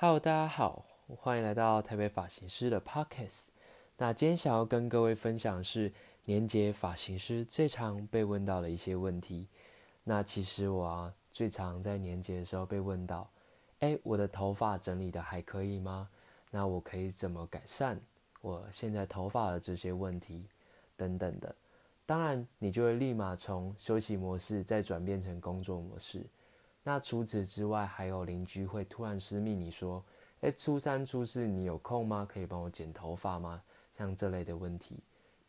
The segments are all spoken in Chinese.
Hello，大家好，欢迎来到台北发型师的 Podcast。那今天想要跟各位分享的是年节发型师最常被问到的一些问题。那其实我啊，最常在年节的时候被问到，哎，我的头发整理的还可以吗？那我可以怎么改善我现在头发的这些问题等等的？当然，你就会立马从休息模式再转变成工作模式。那除此之外，还有邻居会突然私密你说：“诶，初三初四你有空吗？可以帮我剪头发吗？”像这类的问题，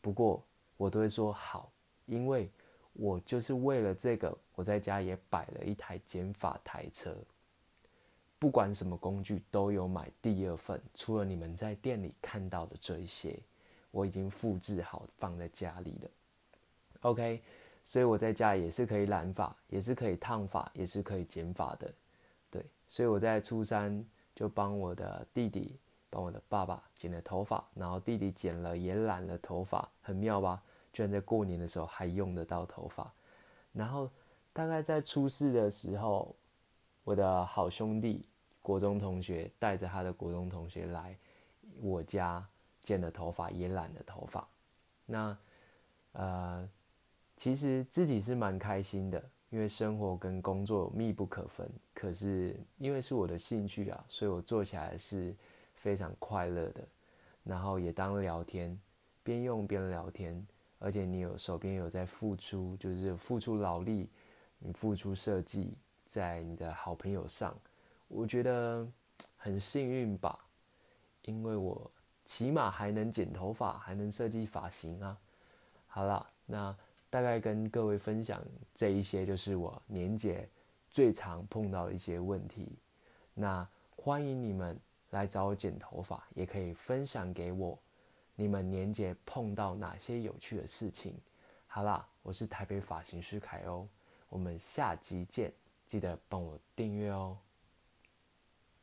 不过我都会说好，因为我就是为了这个，我在家也摆了一台剪发台车，不管什么工具都有买第二份，除了你们在店里看到的这一些，我已经复制好放在家里了。OK。所以我在家也是可以染发，也是可以烫发，也是可以剪发的，对。所以我在初三就帮我的弟弟，帮我的爸爸剪了头发，然后弟弟剪了也染了头发，很妙吧？居然在过年的时候还用得到头发。然后大概在初四的时候，我的好兄弟国中同学带着他的国中同学来我家剪了头发，也染了头发。那呃。其实自己是蛮开心的，因为生活跟工作密不可分。可是因为是我的兴趣啊，所以我做起来是非常快乐的。然后也当聊天，边用边聊天，而且你有手边有在付出，就是付出劳力，你付出设计在你的好朋友上，我觉得很幸运吧。因为我起码还能剪头发，还能设计发型啊。好了，那。大概跟各位分享这一些，就是我年节最常碰到的一些问题。那欢迎你们来找我剪头发，也可以分享给我你们年节碰到哪些有趣的事情。好啦，我是台北发型师凯欧，我们下集见，记得帮我订阅哦。